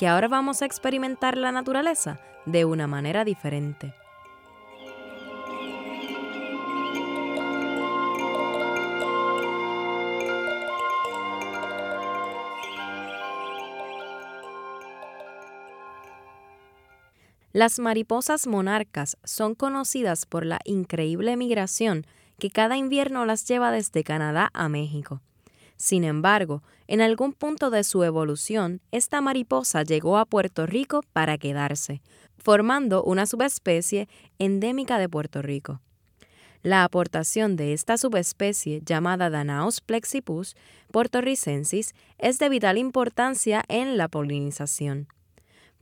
que ahora vamos a experimentar la naturaleza de una manera diferente. Las mariposas monarcas son conocidas por la increíble migración que cada invierno las lleva desde Canadá a México. Sin embargo, en algún punto de su evolución, esta mariposa llegó a Puerto Rico para quedarse, formando una subespecie endémica de Puerto Rico. La aportación de esta subespecie, llamada Danaos plexipus portoricensis, es de vital importancia en la polinización.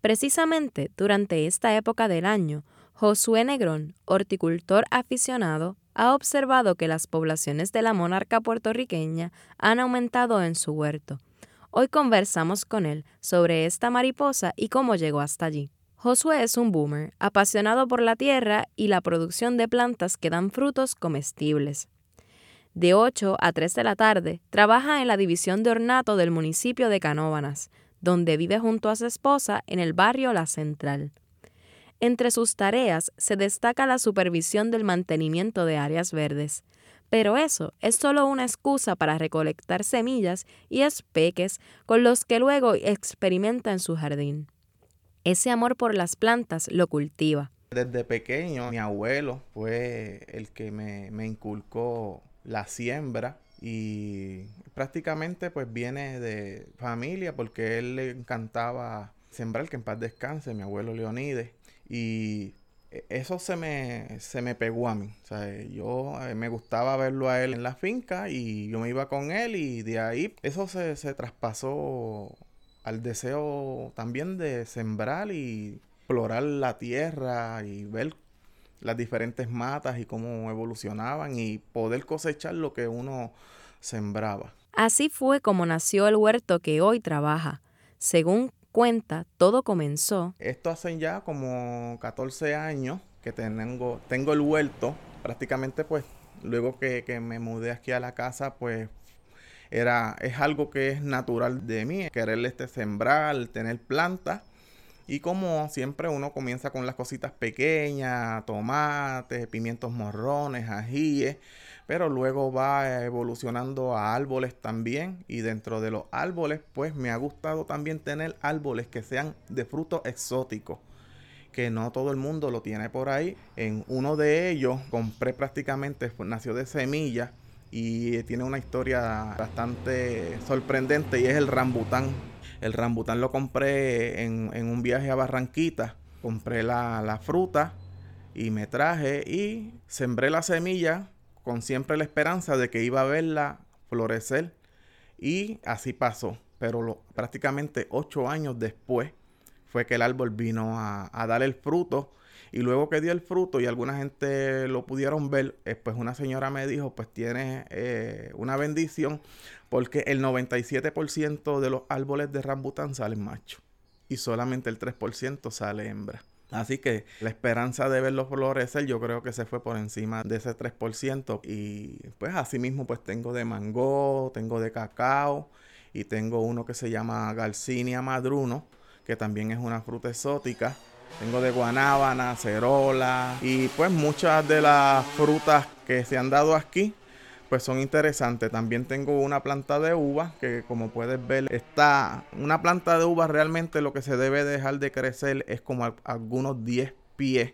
Precisamente durante esta época del año, Josué Negrón, horticultor aficionado, ha observado que las poblaciones de la monarca puertorriqueña han aumentado en su huerto. Hoy conversamos con él sobre esta mariposa y cómo llegó hasta allí. Josué es un boomer, apasionado por la tierra y la producción de plantas que dan frutos comestibles. De 8 a 3 de la tarde, trabaja en la división de ornato del municipio de Canóvanas, donde vive junto a su esposa en el barrio La Central. Entre sus tareas se destaca la supervisión del mantenimiento de áreas verdes. Pero eso es solo una excusa para recolectar semillas y espeques con los que luego experimenta en su jardín. Ese amor por las plantas lo cultiva. Desde pequeño, mi abuelo fue el que me, inculcó la siembra y prácticamente pues viene de familia porque él le encantaba sembrar, que en paz descanse, mi abuelo Leonides. Y e, eso se me, se me pegó a mí. O sea, yo eh, me gustaba verlo a él en la finca y yo me iba con él y de ahí eso se, se traspasó al deseo también de sembrar y explorar la tierra y ver las diferentes matas y cómo evolucionaban y poder cosechar lo que uno sembraba. Así fue como nació el huerto que hoy trabaja. Según todo comenzó. Esto hace ya como 14 años que tengo, tengo el huerto. Prácticamente pues luego que, que me mudé aquí a la casa pues era, es algo que es natural de mí, querer este sembrar, tener plantas. Y como siempre uno comienza con las cositas pequeñas, tomates, pimientos morrones, ajíes pero luego va evolucionando a árboles también y dentro de los árboles pues me ha gustado también tener árboles que sean de frutos exóticos que no todo el mundo lo tiene por ahí. En uno de ellos compré prácticamente, nació de semilla y tiene una historia bastante sorprendente y es el rambután. El rambután lo compré en, un viaje a Barranquita, compré la, fruta y me traje y sembré la semilla con siempre la esperanza de que iba a verla florecer. Y así pasó. Pero prácticamente ocho años después fue que el árbol vino a, dar el fruto. Y luego que dio el fruto y alguna gente lo pudieron ver, eh, pues una señora me dijo, pues tiene eh, una bendición porque el 97% de los árboles de rambután salen macho y solamente el 3% sale hembra. Así que la esperanza de verlo florecer yo creo que se fue por encima de ese 3%. Y pues así mismo pues tengo de mango, tengo de cacao y tengo uno que se llama Garcinia madruno, que también es una fruta exótica. Tengo de guanábana, cerola y pues muchas de las frutas que se han dado aquí pues son interesantes. También tengo una planta de uva que como puedes ver está una planta de uva realmente lo que se debe dejar de crecer es como algunos 10 pies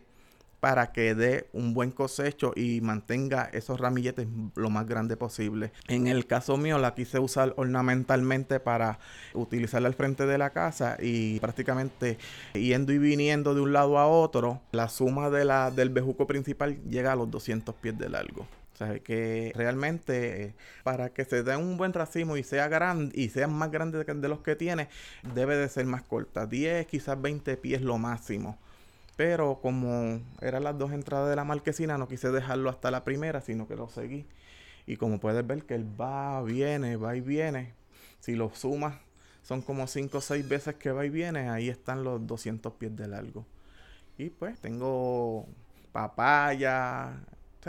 para que dé un buen cosecho y mantenga esos ramilletes lo más grande posible. En el caso mío la quise usar ornamentalmente para utilizarla al frente de la casa y prácticamente yendo y viniendo de un lado a otro, la suma de la, del bejuco principal llega a los 200 pies de largo. O sea, que realmente para que se dé un buen racimo y sea grande y sea más grande de los que tiene, debe de ser más corta. 10, quizás 20 pies lo máximo. Pero como eran las dos entradas de la marquesina, no quise dejarlo hasta la primera, sino que lo seguí. Y como puedes ver que él va, viene, va y viene. Si lo sumas, son como 5 o 6 veces que va y viene. Ahí están los 200 pies de largo. Y pues tengo papaya.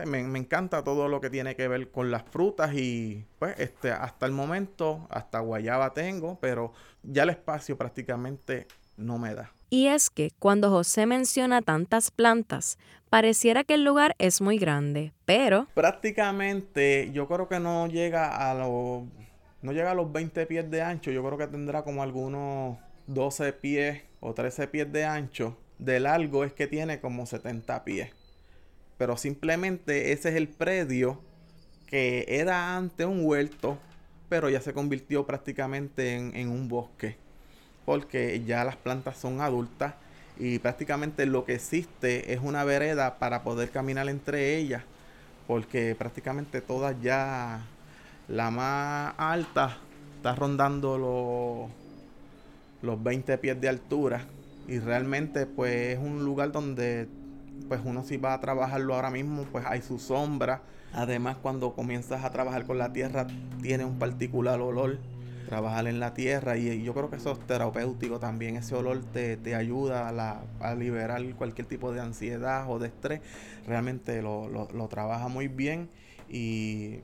me, me, encanta todo lo que tiene que ver con las frutas y pues este hasta el momento hasta guayaba tengo, pero ya el espacio prácticamente no me da. Y es que cuando José menciona tantas plantas, pareciera que el lugar es muy grande, pero... Prácticamente yo creo que no llega a los... No llega a los 20 pies de ancho, yo creo que tendrá como algunos 12 pies o 13 pies de ancho. De largo es que tiene como 70 pies. Pero simplemente ese es el predio que era antes un huerto, pero ya se convirtió prácticamente en, en un bosque porque ya las plantas son adultas y prácticamente lo que existe es una vereda para poder caminar entre ellas, porque prácticamente todas ya, la más alta está rondando los, los 20 pies de altura y realmente pues es un lugar donde pues uno si va a trabajarlo ahora mismo pues hay su sombra. Además cuando comienzas a trabajar con la tierra tiene un particular olor trabajar en la tierra y yo creo que eso es terapéutico también, ese olor te, ayuda a, liberar cualquier tipo de ansiedad o de estrés, realmente lo, lo trabaja muy bien y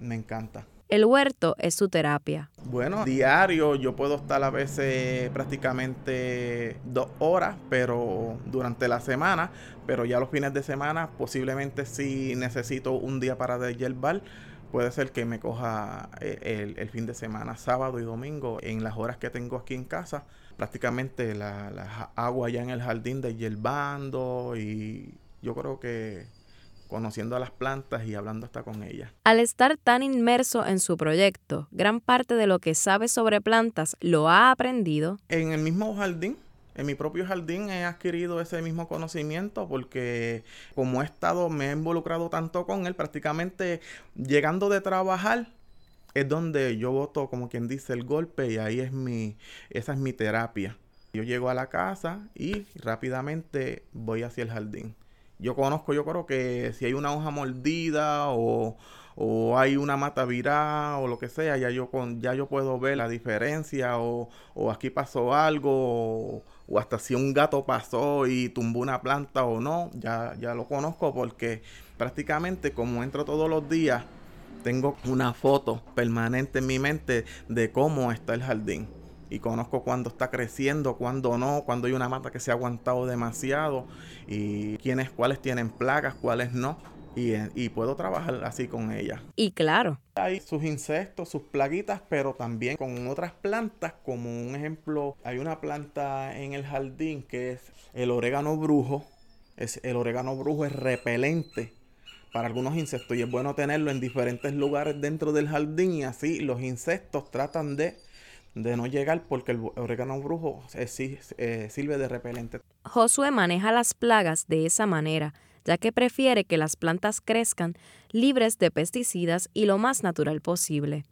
me encanta. El huerto es su terapia. Bueno, diario yo puedo estar a veces prácticamente dos horas, pero durante la semana, pero ya los fines de semana posiblemente si necesito un día para deshiervar, Puede ser que me coja eh, el, fin de semana, sábado y domingo, en las horas que tengo aquí en casa, prácticamente la, agua ya en el jardín de hierbando y yo creo que conociendo a las plantas y hablando hasta con ellas. Al estar tan inmerso en su proyecto, gran parte de lo que sabe sobre plantas lo ha aprendido. En el mismo jardín, en mi propio jardín he adquirido ese mismo conocimiento porque como he estado, me he involucrado tanto con él, prácticamente llegando de trabajar, es donde yo voto, como quien dice, el golpe y ahí es mi, esa es mi terapia. Yo llego a la casa y rápidamente voy hacia el jardín. Yo conozco, yo creo que si hay una hoja mordida o, o hay una mata virada o lo que sea, ya yo, con, ya yo puedo ver la diferencia o, o aquí pasó algo o, hasta si un gato pasó y tumbó una planta o no, ya, ya lo conozco porque prácticamente como entro todos los días, tengo una foto permanente en mi mente de cómo está el jardín. Y conozco cuando está creciendo, cuando no, cuando hay una mata que se ha aguantado demasiado y quiénes, cuáles tienen plagas, cuáles no y, puedo trabajar así con ella. Y claro. Hay sus insectos, sus plaguitas, pero también con otras plantas, como un ejemplo, hay una planta en el jardín que es el orégano brujo. Es, el orégano brujo es repelente para algunos insectos y es bueno tenerlo en diferentes lugares dentro del jardín y así los insectos tratan de, de no llegar porque el orégano brujo eh, sirve de repelente. Josué maneja las plagas de esa manera ya que prefiere que las plantas crezcan libres de pesticidas y lo más natural posible.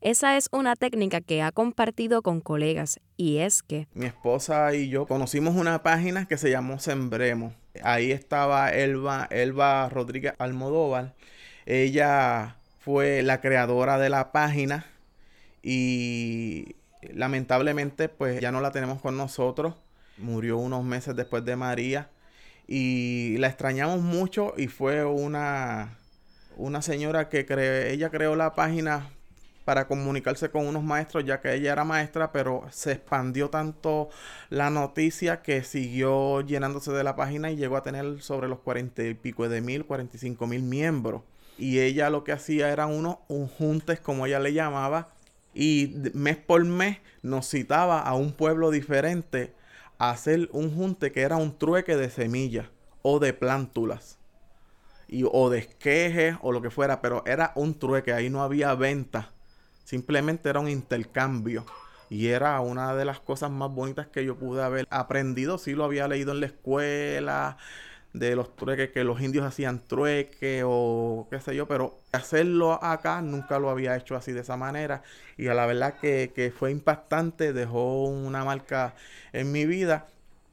Esa es una técnica que ha compartido con colegas y es que... Mi esposa y yo conocimos una página que se llamó Sembremos. Ahí estaba Elba, Elba Rodríguez Almodóvar. Ella fue la creadora de la página y lamentablemente pues ya no la tenemos con nosotros. Murió unos meses después de María y la extrañamos mucho y fue una, una señora que ella creó la página para comunicarse con unos maestros, ya que ella era maestra, pero se expandió tanto la noticia que siguió llenándose de la página y llegó a tener sobre los cuarenta y pico de mil, cuarenta y cinco mil miembros. Y ella lo que hacía eran unos juntes, como ella le llamaba, y mes por mes nos citaba a un pueblo diferente hacer un junte que era un trueque de semillas. o de plántulas. Y, o de esquejes o lo que fuera, pero era un trueque, ahí no había venta. Simplemente era un intercambio. Y era una de las cosas más bonitas que yo pude haber aprendido. Sí lo había leído en la escuela, de los trueques, que los indios hacían trueque o qué sé yo, pero hacerlo acá nunca lo había hecho así de esa manera. Y a la verdad que, que fue impactante, dejó una marca en mi vida.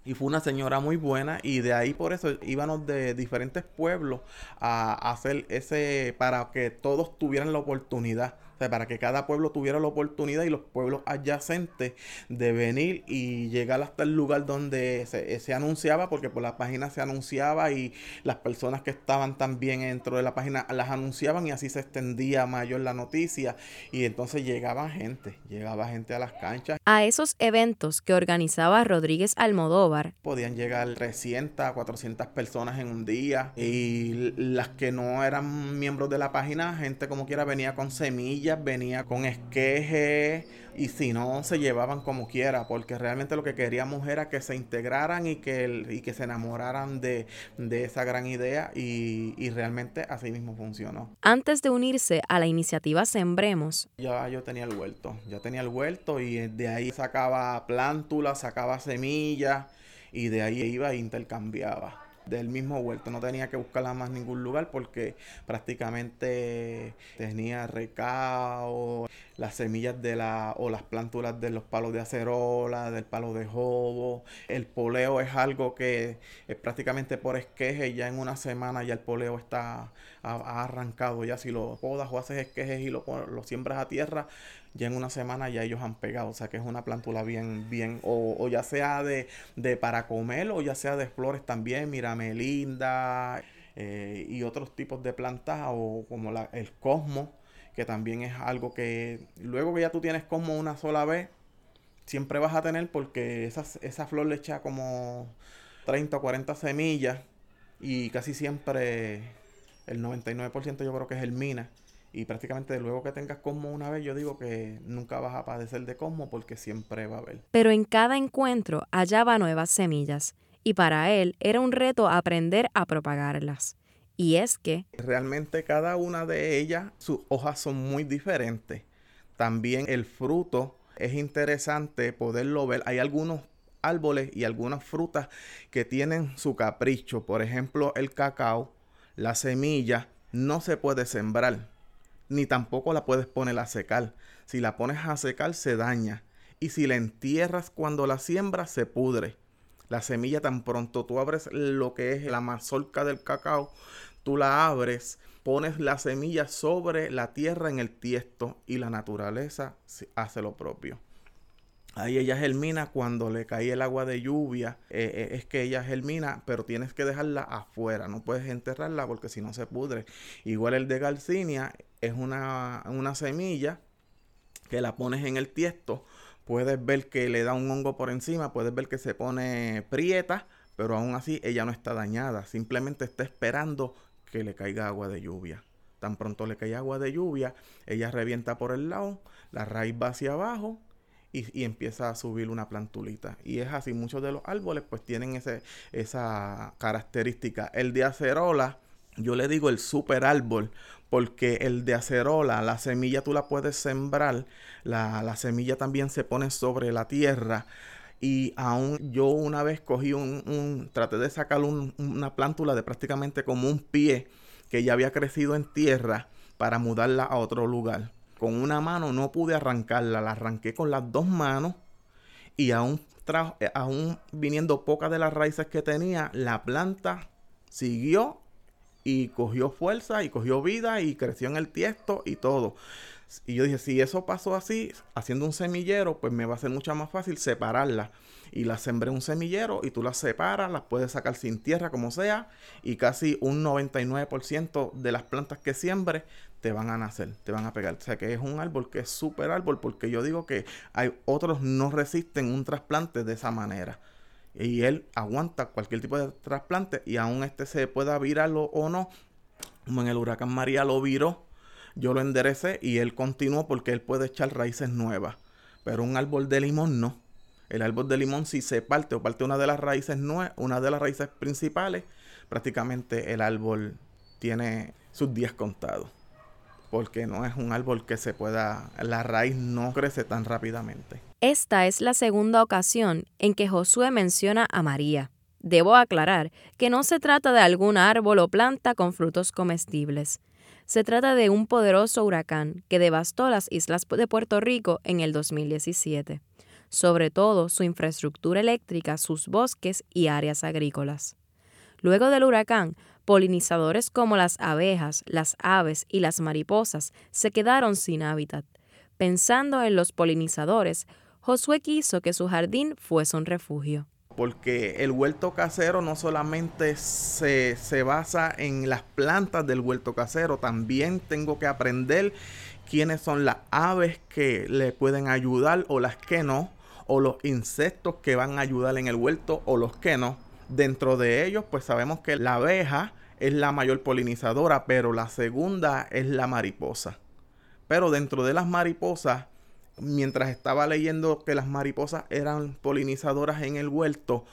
Y fue una señora muy buena y de ahí por eso íbamos de diferentes pueblos a hacer ese, para que todos tuvieran la oportunidad o sea, para que cada pueblo tuviera la oportunidad y los pueblos adyacentes de venir y llegar hasta el lugar donde se, anunciaba, porque por la página se anunciaba y las personas que estaban también dentro de la página las anunciaban y así se extendía mayor la noticia y entonces llegaba gente, llegaba gente a las canchas. A esos eventos que organizaba Rodríguez Almodóvar. Podían llegar 300, 400 personas en un día y las que no eran miembros de la página, gente como quiera venía con semillas venía con esqueje y si no se llevaban como quiera, porque realmente lo que queríamos era que se integraran y que, y que se enamoraran de, esa gran idea y, y, realmente así mismo funcionó. Antes de unirse a la iniciativa Sembremos. Ya yo tenía el huerto, ya tenía el huerto y de ahí sacaba plántulas, sacaba semillas y de ahí iba e intercambiaba del mismo huerto. No tenía que buscarla más ningún lugar porque prácticamente tenía recao, las semillas de la o las plántulas de los palos de acerola, del palo de jobo. El poleo es algo que es prácticamente por esqueje ya en una semana ya el poleo está ha, arrancado. Ya si lo podas o haces esquejes y lo, lo siembras a tierra, ya en una semana ya ellos han pegado. O sea que es una plántula bien, bien, o, ya sea de, de, para comer o ya sea de flores también, mira, melinda eh, y otros tipos de plantas o como la, el cosmo, que también es algo que luego que ya tú tienes cosmo una sola vez, siempre vas a tener porque esas, esa flor le echa como 30 o 40 semillas y casi siempre el 99% yo creo que es el mina y prácticamente luego que tengas Cosmo una vez, yo digo que nunca vas a padecer de Cosmo porque siempre va a haber. Pero en cada encuentro hallaba nuevas semillas y para él era un reto aprender a propagarlas. Y es que... Realmente cada una de ellas, sus hojas son muy diferentes. También el fruto es interesante poderlo ver. Hay algunos árboles y algunas frutas que tienen su capricho. Por ejemplo, el cacao, la semilla, no se puede sembrar ni tampoco la puedes poner a secar. Si la pones a secar se daña. Y si la entierras cuando la siembras se pudre. La semilla tan pronto tú abres lo que es la mazorca del cacao, tú la abres, pones la semilla sobre la tierra en el tiesto y la naturaleza hace lo propio. Ahí ella germina cuando le cae el agua de lluvia. Eh, eh, es que ella germina, pero tienes que dejarla afuera. No puedes enterrarla porque si no se pudre. Igual el de Garcinia es una, una semilla que la pones en el tiesto. Puedes ver que le da un hongo por encima. Puedes ver que se pone prieta. Pero aún así ella no está dañada. Simplemente está esperando que le caiga agua de lluvia. Tan pronto le cae agua de lluvia, ella revienta por el lado, la raíz va hacia abajo y, empieza a subir una plantulita. Y es así, muchos de los árboles pues tienen ese, esa característica. El de acerola, yo le digo el super árbol, porque el de acerola, la semilla tú la puedes sembrar, la, semilla también se pone sobre la tierra. Y aún yo una vez cogí un, traté de sacar una plántula de prácticamente como un pie que ya había crecido en tierra para mudarla a otro lugar con una mano no pude arrancarla, la arranqué con las dos manos y aún, eh, aún viniendo pocas de las raíces que tenía, la planta siguió y cogió fuerza y cogió vida y creció en el tiesto y todo. Y yo dije, si eso pasó así, haciendo un semillero, pues me va a ser mucho más fácil separarla. Y la sembré un semillero y tú las separas, las puedes sacar sin tierra, como sea. Y casi un 99% de las plantas que siembre te van a nacer, te van a pegar. O sea que es un árbol que es súper árbol porque yo digo que hay otros no resisten un trasplante de esa manera. Y él aguanta cualquier tipo de trasplante y aún este se pueda virarlo o no. Como en el huracán María lo viró, yo lo enderecé y él continuó porque él puede echar raíces nuevas. Pero un árbol de limón no. El árbol de limón si se parte o parte una de las raíces nuevas, una de las raíces principales, prácticamente el árbol tiene sus días contados. Porque no es un árbol que se pueda, la raíz no crece tan rápidamente. Esta es la segunda ocasión en que Josué menciona a María. Debo aclarar que no se trata de algún árbol o planta con frutos comestibles. Se trata de un poderoso huracán que devastó las islas de Puerto Rico en el 2017, sobre todo su infraestructura eléctrica, sus bosques y áreas agrícolas. Luego del huracán, polinizadores como las abejas, las aves y las mariposas se quedaron sin hábitat. Pensando en los polinizadores, Josué quiso que su jardín fuese un refugio porque el huerto casero no solamente se, basa en las plantas del huerto casero, también tengo que aprender quiénes son las aves que le pueden ayudar o las que no, o los insectos que van a ayudar en el huerto o los que no. Dentro de ellos, pues sabemos que la abeja es la mayor polinizadora, pero la segunda es la mariposa. Pero dentro de las mariposas mientras estaba leyendo que las mariposas eran polinizadoras en el huerto,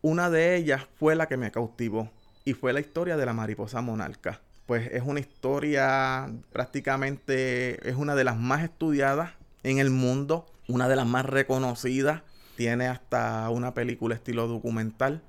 una de ellas fue la que me cautivó y fue la historia de la mariposa monarca. Pues es una historia prácticamente, es una de las más estudiadas en el mundo, una de las más reconocidas, tiene hasta una película estilo documental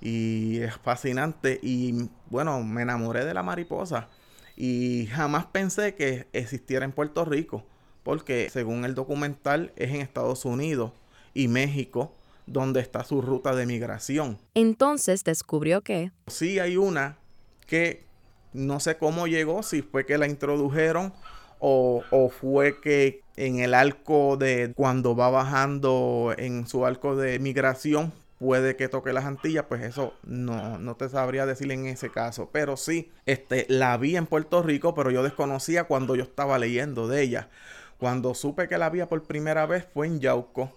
y es fascinante. Y bueno, me enamoré de la mariposa y jamás pensé que existiera en Puerto Rico porque según el documental es en Estados Unidos y México donde está su ruta de migración. Entonces descubrió que... Sí hay una que no sé cómo llegó, si fue que la introdujeron o, o, fue que en el arco de cuando va bajando en su arco de migración puede que toque las Antillas, pues eso no, no te sabría decir en ese caso. Pero sí, este, la vi en Puerto Rico, pero yo desconocía cuando yo estaba leyendo de ella. Cuando supe que la vi por primera vez fue en Yauco,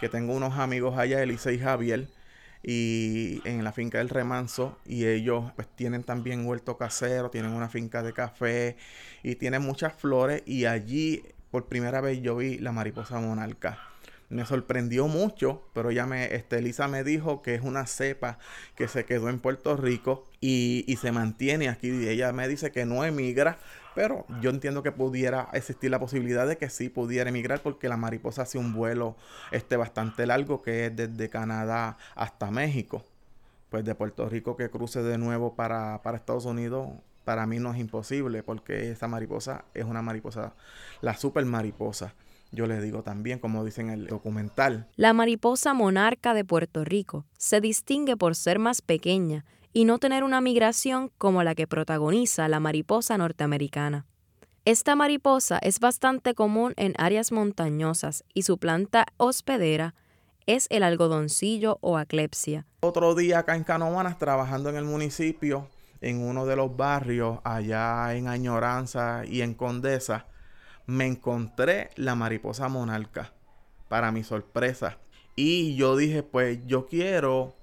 que tengo unos amigos allá, Elise y Javier, y en la finca del Remanso, y ellos pues tienen también huerto casero, tienen una finca de café y tienen muchas flores, y allí por primera vez yo vi la mariposa monarca me sorprendió mucho, pero ella me, este, Elisa me dijo que es una cepa que se quedó en Puerto Rico y, y, se mantiene aquí. Y ella me dice que no emigra, pero yo entiendo que pudiera existir la posibilidad de que sí pudiera emigrar porque la mariposa hace un vuelo este, bastante largo que es desde Canadá hasta México. Pues de Puerto Rico que cruce de nuevo para, para Estados Unidos, para mí no es imposible porque esa mariposa es una mariposa, la super mariposa. Yo les digo también, como dicen en el documental. La mariposa monarca de Puerto Rico se distingue por ser más pequeña y no tener una migración como la que protagoniza la mariposa norteamericana. Esta mariposa es bastante común en áreas montañosas y su planta hospedera es el algodoncillo o aclepsia. Otro día acá en Canovanas, trabajando en el municipio, en uno de los barrios allá en Añoranza y en Condesa, me encontré la mariposa monarca, para mi sorpresa. Y yo dije, pues yo quiero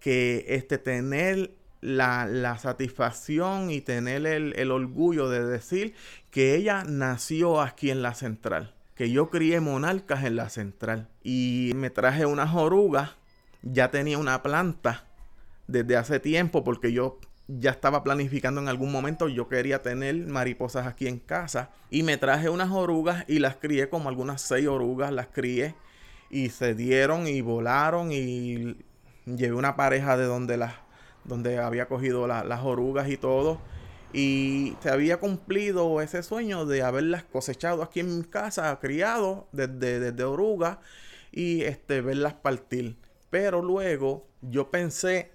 que este, tener la, satisfacción y tener el, el, orgullo de decir que ella nació aquí en la central, que yo crié monarcas en la central. Y me traje unas orugas, ya tenía una planta desde hace tiempo porque yo ya estaba planificando en algún momento, yo quería tener mariposas aquí en casa y me traje unas orugas y las crié como algunas seis orugas, las crié y se dieron y volaron y llevé una pareja de donde las donde había cogido las orugas y todo y se había cumplido ese sueño de haberlas cosechado aquí en mi casa, criado desde, desde orugas y este verlas partir. Pero luego yo pensé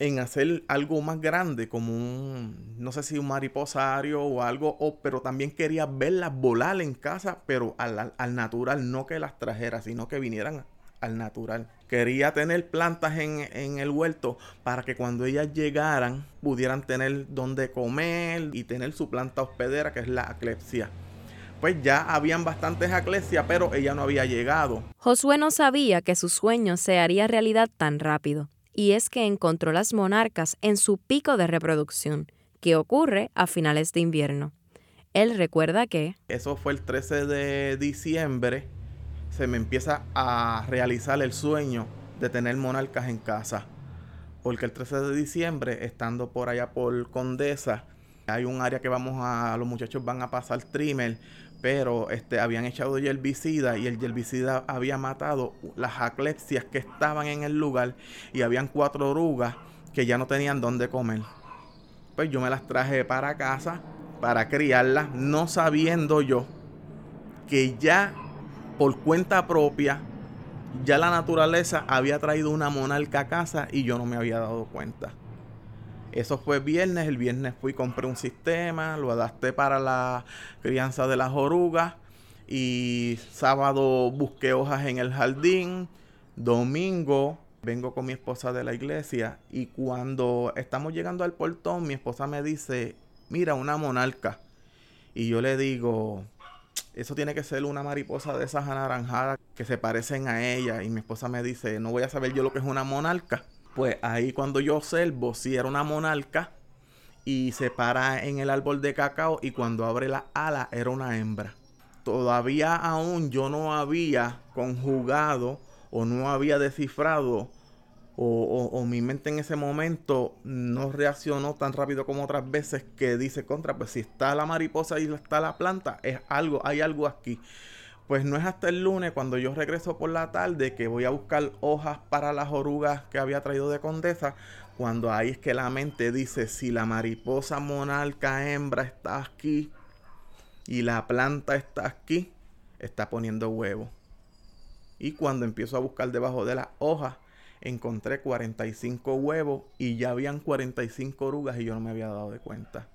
en hacer algo más grande, como un, no sé si un mariposario o algo, o, pero también quería verlas volar en casa, pero al, al, natural, no que las trajera, sino que vinieran al natural. Quería tener plantas en, en, el huerto para que cuando ellas llegaran pudieran tener donde comer y tener su planta hospedera, que es la aclepsia. Pues ya habían bastantes aclepsia, pero ella no había llegado. Josué no sabía que su sueño se haría realidad tan rápido y es que encontró las monarcas en su pico de reproducción, que ocurre a finales de invierno. Él recuerda que... Eso fue el 13 de diciembre, se me empieza a realizar el sueño de tener monarcas en casa. porque el 13 de diciembre, estando por allá por Condesa, hay un área que vamos a, los muchachos van a pasar trimmer, pero este, habían echado herbicida y el herbicida había matado las aclepsias que estaban en el lugar y habían cuatro orugas que ya no tenían dónde comer. Pues yo me las traje para casa para criarlas, no sabiendo yo que ya por cuenta propia, ya la naturaleza había traído una monarca a casa y yo no me había dado cuenta. Eso fue viernes, el viernes fui compré un sistema, lo adapté para la crianza de las orugas y sábado busqué hojas en el jardín, domingo vengo con mi esposa de la iglesia y cuando estamos llegando al portón mi esposa me dice, mira, una monarca. Y yo le digo, eso tiene que ser una mariposa de esas anaranjadas que se parecen a ella. Y mi esposa me dice, no voy a saber yo lo que es una monarca. Pues ahí cuando yo observo si era una monarca y se para en el árbol de cacao y cuando abre la ala era una hembra. Todavía aún yo no había conjugado o no había descifrado o, mi mente en ese momento no reaccionó tan rápido como otras veces que dice contra, pues si está la mariposa y está la planta, es algo, hay algo aquí. Pues no es hasta el lunes cuando yo regreso por la tarde que voy a buscar hojas para las orugas que había traído de Condesa. Cuando ahí es que la mente dice si la mariposa monarca hembra está aquí y la planta está aquí, está poniendo huevo. Y cuando empiezo a buscar debajo de las hojas, encontré 45 huevos y ya habían 45 orugas y yo no me había dado de cuenta.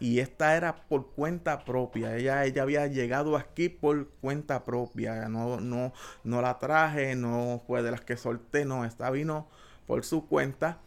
Y esta era por cuenta propia. Ella, ella había llegado aquí por cuenta propia. No, no, no la traje, no fue de las que solté, no. Esta vino por su cuenta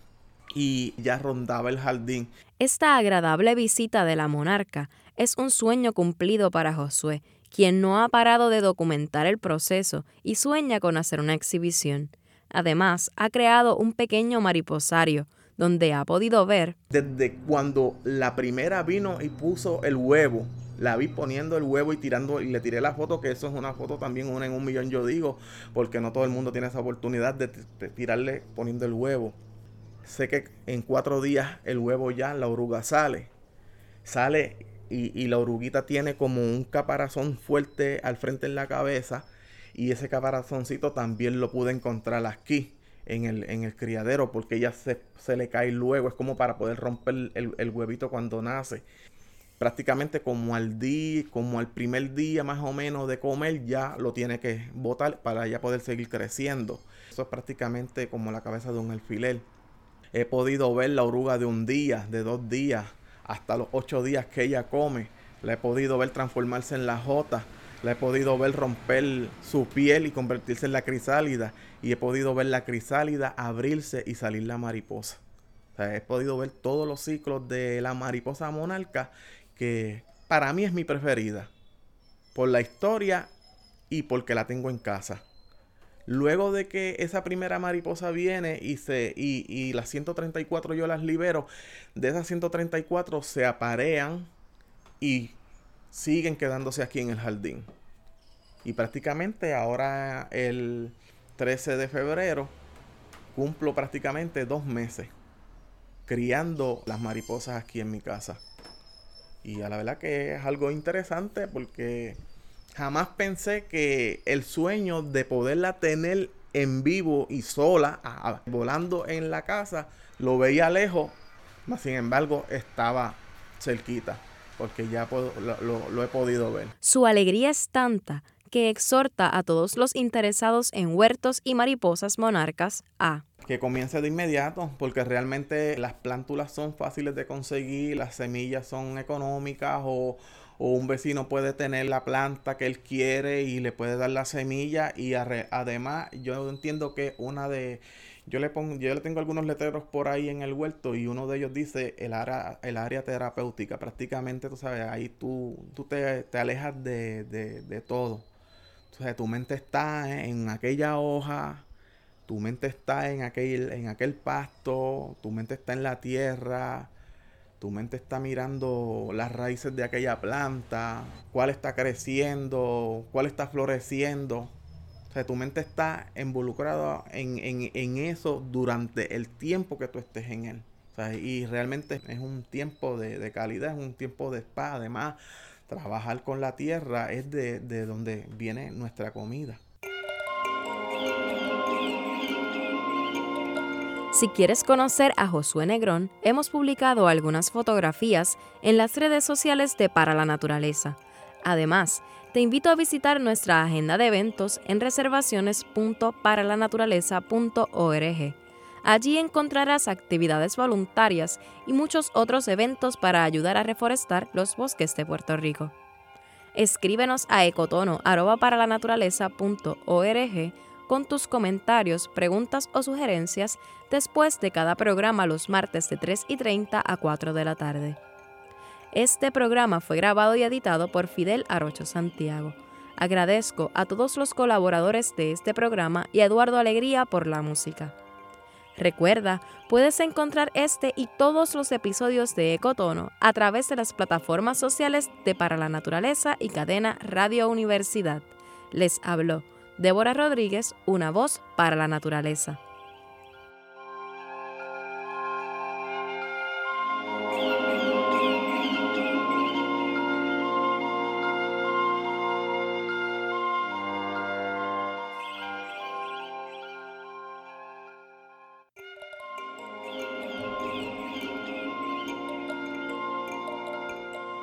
y ya rondaba el jardín. Esta agradable visita de la monarca es un sueño cumplido para Josué, quien no ha parado de documentar el proceso y sueña con hacer una exhibición. Además, ha creado un pequeño mariposario donde ha podido ver. Desde cuando la primera vino y puso el huevo, la vi poniendo el huevo y tirando, y le tiré la foto, que eso es una foto también, una en un millón, yo digo, porque no todo el mundo tiene esa oportunidad de, tirarle poniendo el huevo. Sé que en cuatro días el huevo ya, la oruga sale. Sale y, y la oruguita tiene como un caparazón fuerte al frente en la cabeza. Y ese caparazoncito también lo pude encontrar aquí en el, en el criadero porque ya se, se, le cae luego. Es como para poder romper el, el, huevito cuando nace. Prácticamente como al día, como al primer día más o menos de comer, ya lo tiene que botar para ya poder seguir creciendo. Eso es prácticamente como la cabeza de un alfiler. He podido ver la oruga de un día, de dos días, hasta los ocho días que ella come. La he podido ver transformarse en la jota la he podido ver romper su piel y convertirse en la crisálida. Y he podido ver la crisálida abrirse y salir la mariposa. O sea, he podido ver todos los ciclos de la mariposa monarca que para mí es mi preferida. Por la historia y porque la tengo en casa. Luego de que esa primera mariposa viene y, se, y, y las 134 yo las libero, de esas 134 se aparean y siguen quedándose aquí en el jardín. Y prácticamente ahora el 13 de febrero cumplo prácticamente dos meses criando las mariposas aquí en mi casa. Y a la verdad que es algo interesante porque jamás pensé que el sueño de poderla tener en vivo y sola, volando en la casa, lo veía lejos, mas sin embargo estaba cerquita porque ya lo, he podido ver. Su alegría es tanta que exhorta a todos los interesados en huertos y mariposas monarcas a que comience de inmediato, porque realmente las plántulas son fáciles de conseguir, las semillas son económicas o, o un vecino puede tener la planta que él quiere y le puede dar la semilla y además yo entiendo que una de yo le pongo, yo le tengo algunos letreros por ahí en el huerto y uno de ellos dice el área, el área terapéutica. Prácticamente, tú sabes, ahí tú, tú te, alejas de, de, todo. Entonces, tu mente está en aquella hoja, tu mente está en aquel, en aquel pasto, tu mente está en la tierra, tu mente está mirando las raíces de aquella planta, cuál está creciendo, cuál está floreciendo. O sea, tu mente está involucrada en, en, eso durante el tiempo que tú estés en él. O sea, y realmente es un tiempo de, de calidad, es un tiempo de paz. Además, trabajar con la tierra es de, de donde viene nuestra comida. Si quieres conocer a Josué Negrón, hemos publicado algunas fotografías en las redes sociales de Para la Naturaleza. Además, te invito a visitar nuestra agenda de eventos en reservaciones.paralanaturaleza.org. Allí encontrarás actividades voluntarias y muchos otros eventos para ayudar a reforestar los bosques de Puerto Rico. Escríbenos a ecotono.paralanaturaleza.org con tus comentarios, preguntas o sugerencias después de cada programa los martes de 3 y 30 a 4 de la tarde. Este programa fue grabado y editado por Fidel Arocho Santiago. Agradezco a todos los colaboradores de este programa y a Eduardo Alegría por la música. Recuerda, puedes encontrar este y todos los episodios de Ecotono a través de las plataformas sociales de Para la Naturaleza y cadena Radio Universidad. Les habló Débora Rodríguez, una voz para la naturaleza.